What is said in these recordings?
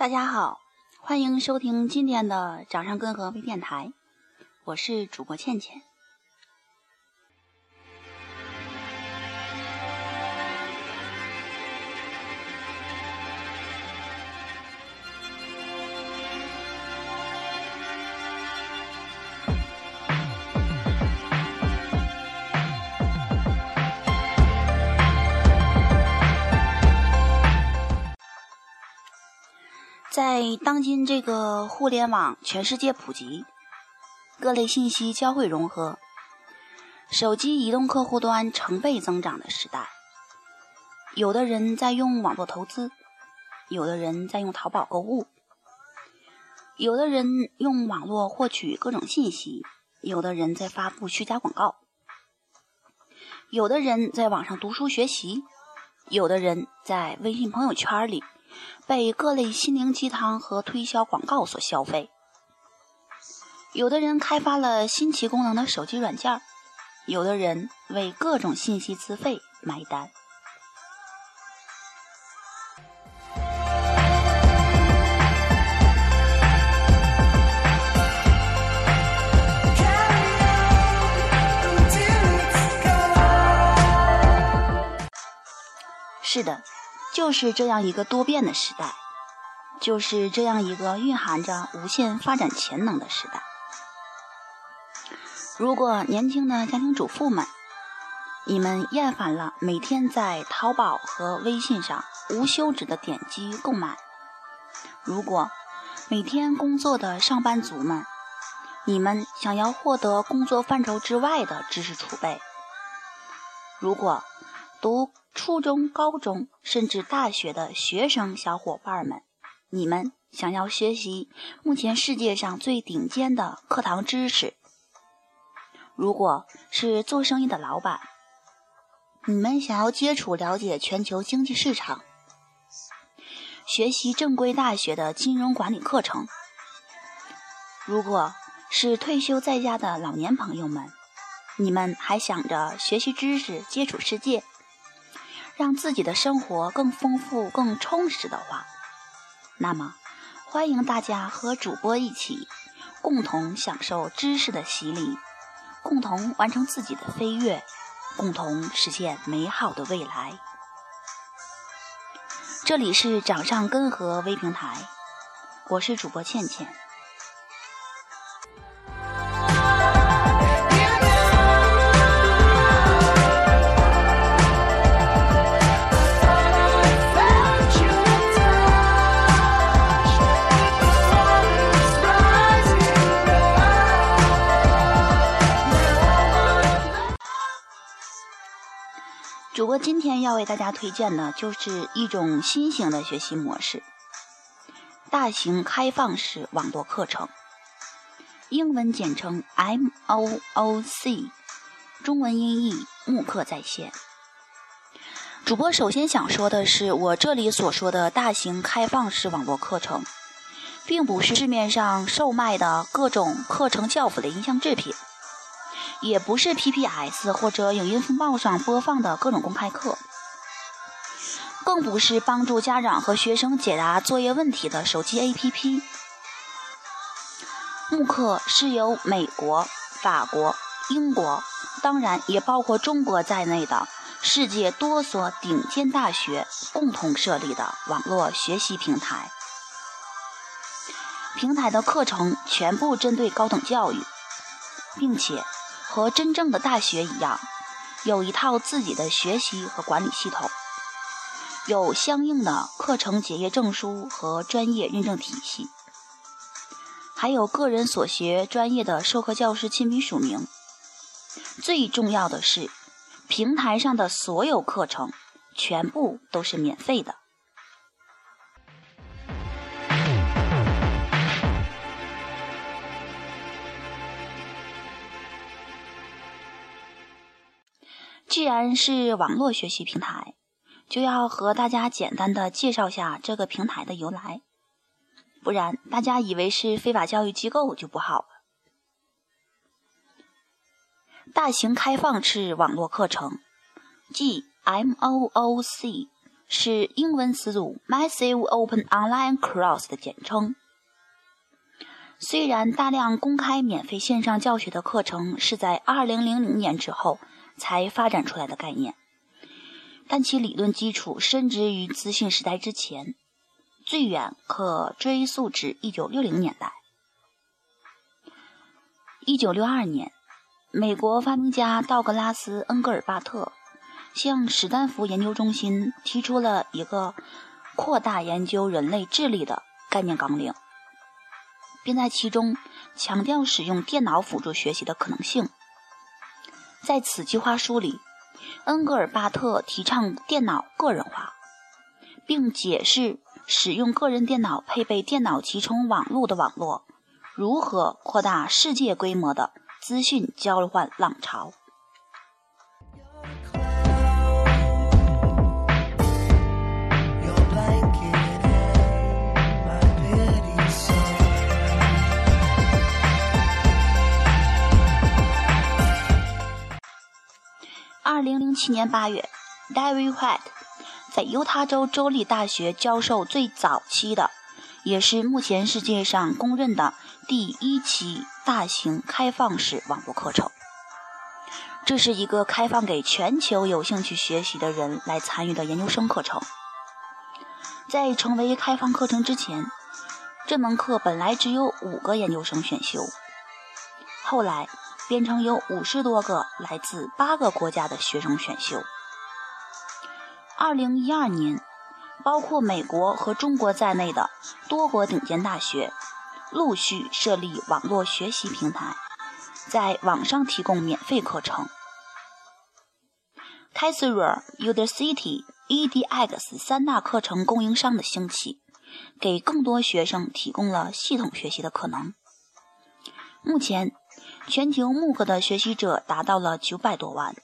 大家好，欢迎收听今天的掌上根河微电台，我是主播倩倩。在当今这个互联网全世界普及、各类信息交汇融合、手机移动客户端成倍增长的时代，有的人在用网络投资，有的人在用淘宝购物，有的人用网络获取各种信息，有的人在发布虚假广告，有的人在网上读书学习，有的人在微信朋友圈里。被各类心灵鸡汤和推销广告所消费，有的人开发了新奇功能的手机软件，有的人为各种信息资费买单。是的。就是这样一个多变的时代，就是这样一个蕴含着无限发展潜能的时代。如果年轻的家庭主妇们，你们厌烦了每天在淘宝和微信上无休止的点击购买；如果每天工作的上班族们，你们想要获得工作范畴之外的知识储备；如果读初中、高中甚至大学的学生小伙伴们，你们想要学习目前世界上最顶尖的课堂知识；如果是做生意的老板，你们想要接触、了解全球经济市场，学习正规大学的金融管理课程；如果是退休在家的老年朋友们，你们还想着学习知识、接触世界。让自己的生活更丰富、更充实的话，那么欢迎大家和主播一起，共同享受知识的洗礼，共同完成自己的飞跃，共同实现美好的未来。这里是掌上根河微平台，我是主播倩倩。主播今天要为大家推荐的就是一种新型的学习模式——大型开放式网络课程，英文简称 MOOC，中文音译慕课在线。主播首先想说的是，我这里所说的大型开放式网络课程，并不是市面上售卖的各种课程教辅的音像制品。也不是 PPS 或者影音风暴上播放的各种公开课，更不是帮助家长和学生解答作业问题的手机 APP。慕课是由美国、法国、英国，当然也包括中国在内的世界多所顶尖大学共同设立的网络学习平台。平台的课程全部针对高等教育，并且。和真正的大学一样，有一套自己的学习和管理系统，有相应的课程结业证书和专业认证体系，还有个人所学专业的授课教师亲笔署名。最重要的是，平台上的所有课程全部都是免费的。既然是网络学习平台，就要和大家简单的介绍下这个平台的由来，不然大家以为是非法教育机构就不好了。大型开放式网络课程，即 MOOC，是英文词组 Massive Open Online Course 的简称。虽然大量公开免费线上教学的课程是在2000年之后才发展出来的概念，但其理论基础深植于资讯时代之前，最远可追溯至1960年代。1962年，美国发明家道格拉斯·恩格尔巴特。向史丹福研究中心提出了一个扩大研究人类智力的概念纲领，并在其中强调使用电脑辅助学习的可能性。在此计划书里，恩格尔巴特提倡电脑个人化，并解释使用个人电脑配备电脑集成网络的网络如何扩大世界规模的资讯交换浪潮。二零零七年八月，David White 在犹他州州立大学教授最早期的，也是目前世界上公认的第一期大型开放式网络课程。这是一个开放给全球有兴趣学习的人来参与的研究生课程。在成为开放课程之前，这门课本来只有五个研究生选修，后来。变成有五十多个来自八个国家的学生选修。二零一二年，包括美国和中国在内的多国顶尖大学陆续设立网络学习平台，在网上提供免费课程。Cassar、Udacity、edX 三大课程供应商的兴起，给更多学生提供了系统学习的可能。目前。全球慕课的学习者达到了九百多万，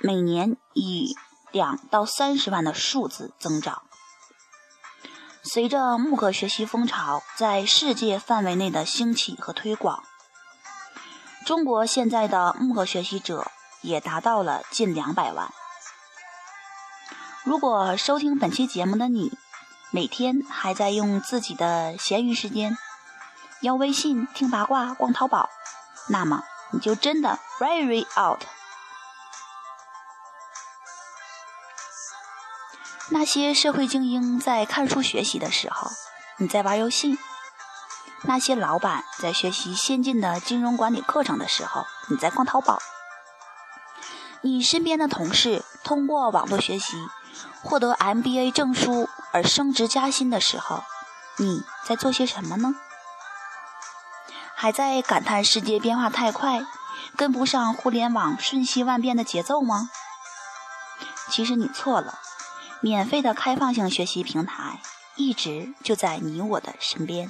每年以两到三十万的数字增长。随着慕课学习风潮在世界范围内的兴起和推广，中国现在的慕课学习者也达到了近两百万。如果收听本期节目的你，每天还在用自己的闲余时间要微信听八卦、逛淘宝。那么你就真的 very out。那些社会精英在看书学习的时候，你在玩游戏；那些老板在学习先进的金融管理课程的时候，你在逛淘宝；你身边的同事通过网络学习获得 MBA 证书而升职加薪的时候，你在做些什么呢？还在感叹世界变化太快，跟不上互联网瞬息万变的节奏吗？其实你错了，免费的开放性学习平台一直就在你我的身边。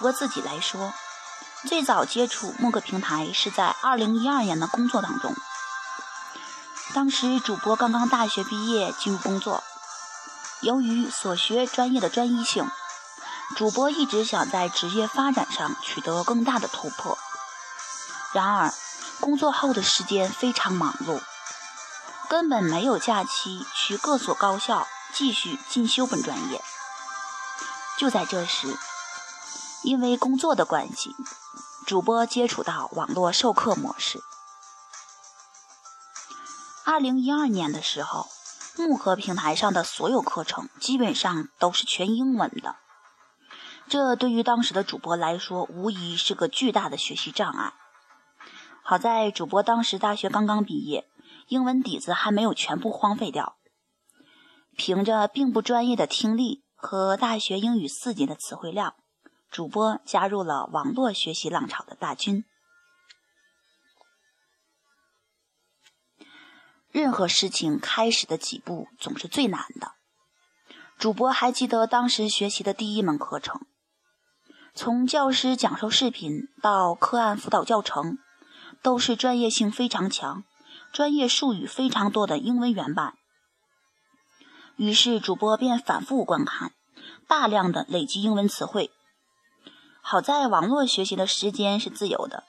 主播自己来说，最早接触慕课平台是在2012年的工作当中。当时主播刚刚大学毕业进入工作，由于所学专业的专一性，主播一直想在职业发展上取得更大的突破。然而，工作后的时间非常忙碌，根本没有假期去各所高校继续进修本专业。就在这时，因为工作的关系，主播接触到网络授课模式。二零一二年的时候，慕课平台上的所有课程基本上都是全英文的，这对于当时的主播来说，无疑是个巨大的学习障碍。好在主播当时大学刚刚毕业，英文底子还没有全部荒废掉，凭着并不专业的听力和大学英语四级的词汇量。主播加入了网络学习浪潮的大军。任何事情开始的几步总是最难的。主播还记得当时学习的第一门课程，从教师讲授视频到课案辅导教程，都是专业性非常强、专业术语非常多的英文原版。于是主播便反复观看，大量的累积英文词汇。好在网络学习的时间是自由的，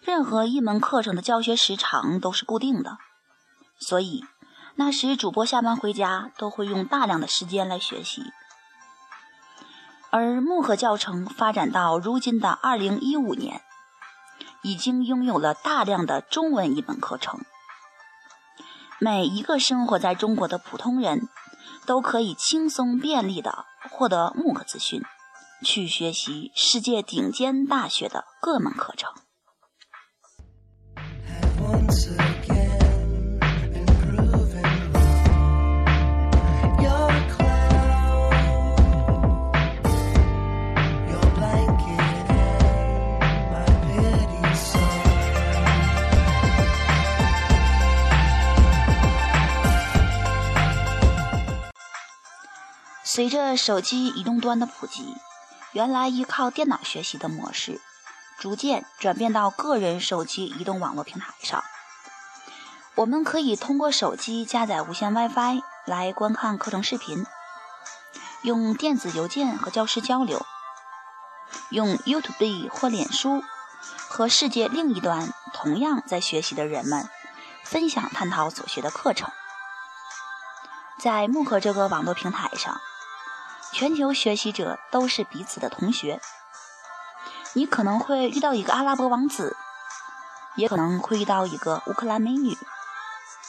任何一门课程的教学时长都是固定的，所以那时主播下班回家都会用大量的时间来学习。而木盒教程发展到如今的二零一五年，已经拥有了大量的中文译本课程。每一个生活在中国的普通人，都可以轻松便利地获得木课资讯，去学习世界顶尖大学的各门课程。随着手机移动端的普及，原来依靠电脑学习的模式，逐渐转变到个人手机移动网络平台上。我们可以通过手机加载无线 WiFi 来观看课程视频，用电子邮件和教师交流，用 YouTube 或脸书和世界另一端同样在学习的人们分享探讨所学的课程。在慕课这个网络平台上。全球学习者都是彼此的同学。你可能会遇到一个阿拉伯王子，也可能会遇到一个乌克兰美女，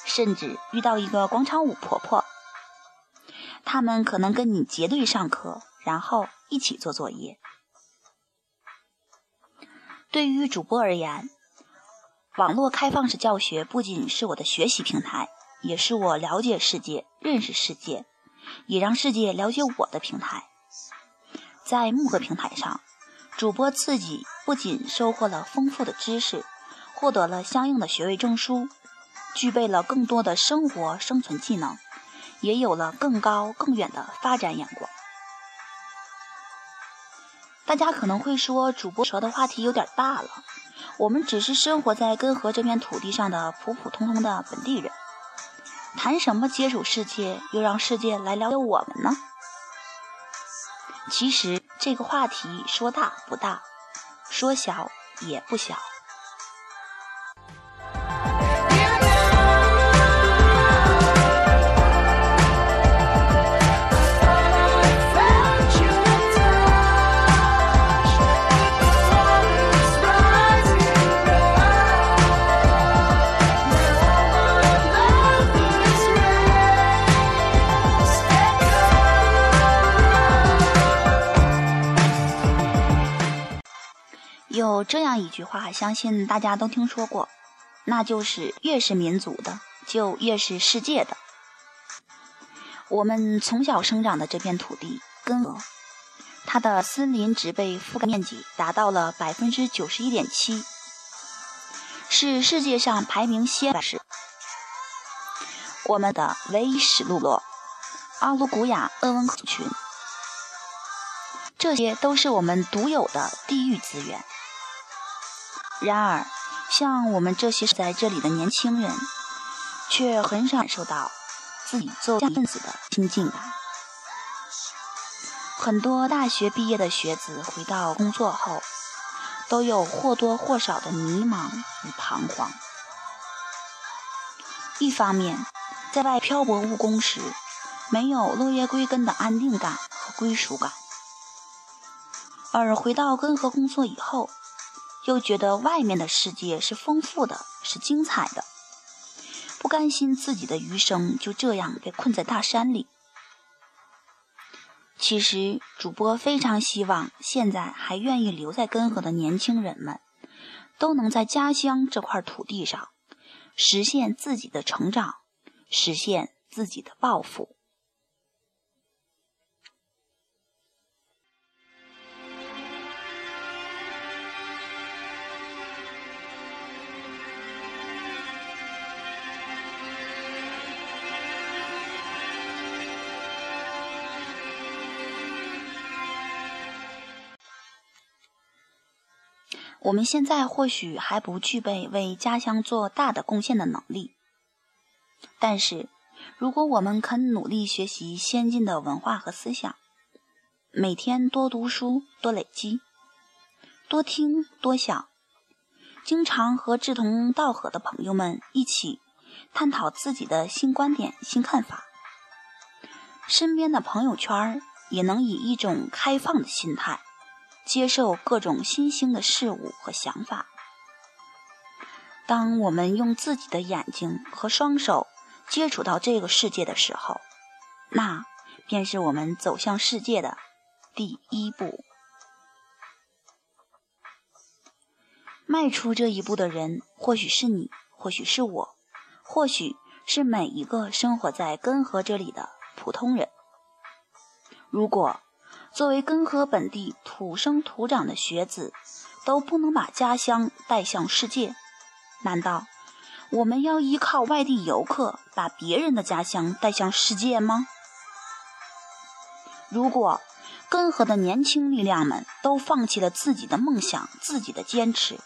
甚至遇到一个广场舞婆婆。他们可能跟你结对上课，然后一起做作业。对于主播而言，网络开放式教学不仅是我的学习平台，也是我了解世界、认识世界。也让世界了解我的平台，在木格平台上，主播自己不仅收获了丰富的知识，获得了相应的学位证书，具备了更多的生活生存技能，也有了更高更远的发展眼光。大家可能会说，主播说的话题有点大了，我们只是生活在根河这片土地上的普普通通的本地人。谈什么接触世界，又让世界来了解我们呢？其实这个话题说大不大，说小也不小。有这样一句话，相信大家都听说过，那就是越是民族的，就越是世界的。我们从小生长的这片土地，根河，它的森林植被覆盖面积达到了百分之九十一点七，是世界上排名先的。我们的唯一史部落——阿鲁古雅鄂温克族群，这些都是我们独有的地域资源。然而，像我们这些在这里的年轻人，却很少感受到自己作为分子的亲近感。很多大学毕业的学子回到工作后，都有或多或少的迷茫与彷徨。一方面，在外漂泊务工时，没有落叶归根的安定感和归属感；而回到根河工作以后，又觉得外面的世界是丰富的，是精彩的，不甘心自己的余生就这样被困在大山里。其实，主播非常希望现在还愿意留在根河的年轻人们，都能在家乡这块土地上实现自己的成长，实现自己的抱负。我们现在或许还不具备为家乡做大的贡献的能力，但是，如果我们肯努力学习先进的文化和思想，每天多读书、多累积、多听、多想，经常和志同道合的朋友们一起探讨自己的新观点、新看法，身边的朋友圈也能以一种开放的心态。接受各种新兴的事物和想法。当我们用自己的眼睛和双手接触到这个世界的时候，那便是我们走向世界的第一步。迈出这一步的人，或许是你，或许是我，或许是每一个生活在根河这里的普通人。如果。作为根河本地土生土长的学子，都不能把家乡带向世界，难道我们要依靠外地游客把别人的家乡带向世界吗？如果根河的年轻力量们都放弃了自己的梦想、自己的坚持，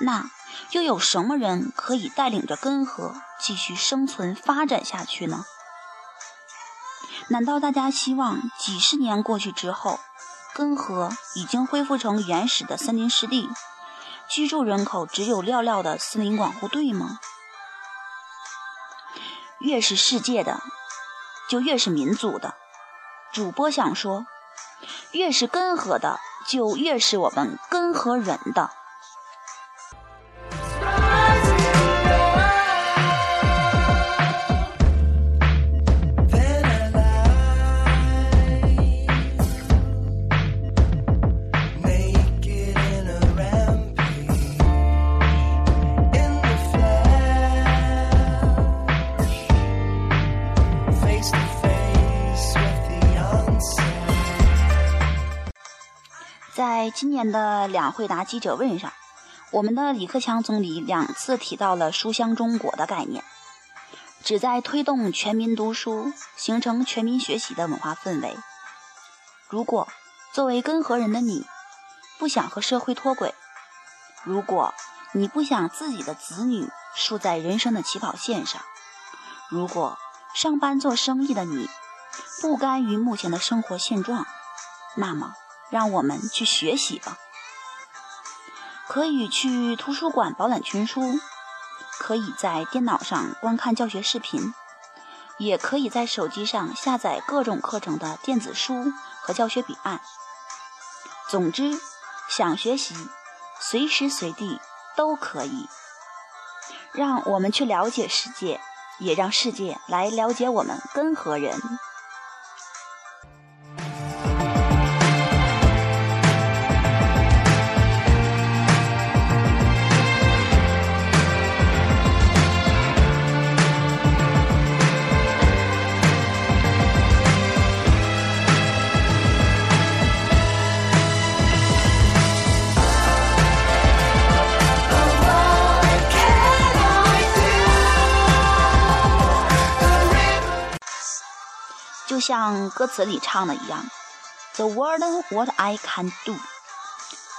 那又有什么人可以带领着根河继续生存发展下去呢？难道大家希望几十年过去之后，根河已经恢复成原始的森林湿地，居住人口只有寥寥的森林管护队吗？越是世界的，就越是民族的。主播想说，越是根河的，就越是我们根河人的。今年的两会答记者问上，我们的李克强总理两次提到了“书香中国”的概念，旨在推动全民读书，形成全民学习的文化氛围。如果作为根河人的你不想和社会脱轨，如果你不想自己的子女输在人生的起跑线上，如果上班做生意的你不甘于目前的生活现状，那么。让我们去学习吧，可以去图书馆饱览群书，可以在电脑上观看教学视频，也可以在手机上下载各种课程的电子书和教学笔案。总之，想学习，随时随地都可以。让我们去了解世界，也让世界来了解我们根河人。就像歌词里唱的一样，The world what I can do，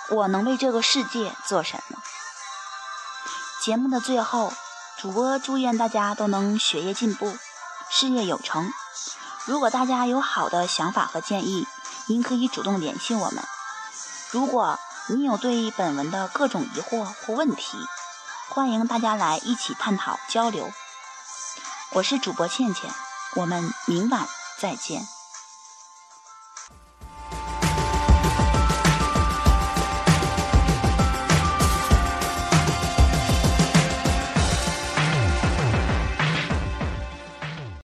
我能为这个世界做什么？节目的最后，主播祝愿大家都能学业进步，事业有成。如果大家有好的想法和建议，您可以主动联系我们。如果你有对本文的各种疑惑或问题，欢迎大家来一起探讨交流。我是主播倩倩，我们明晚。再见。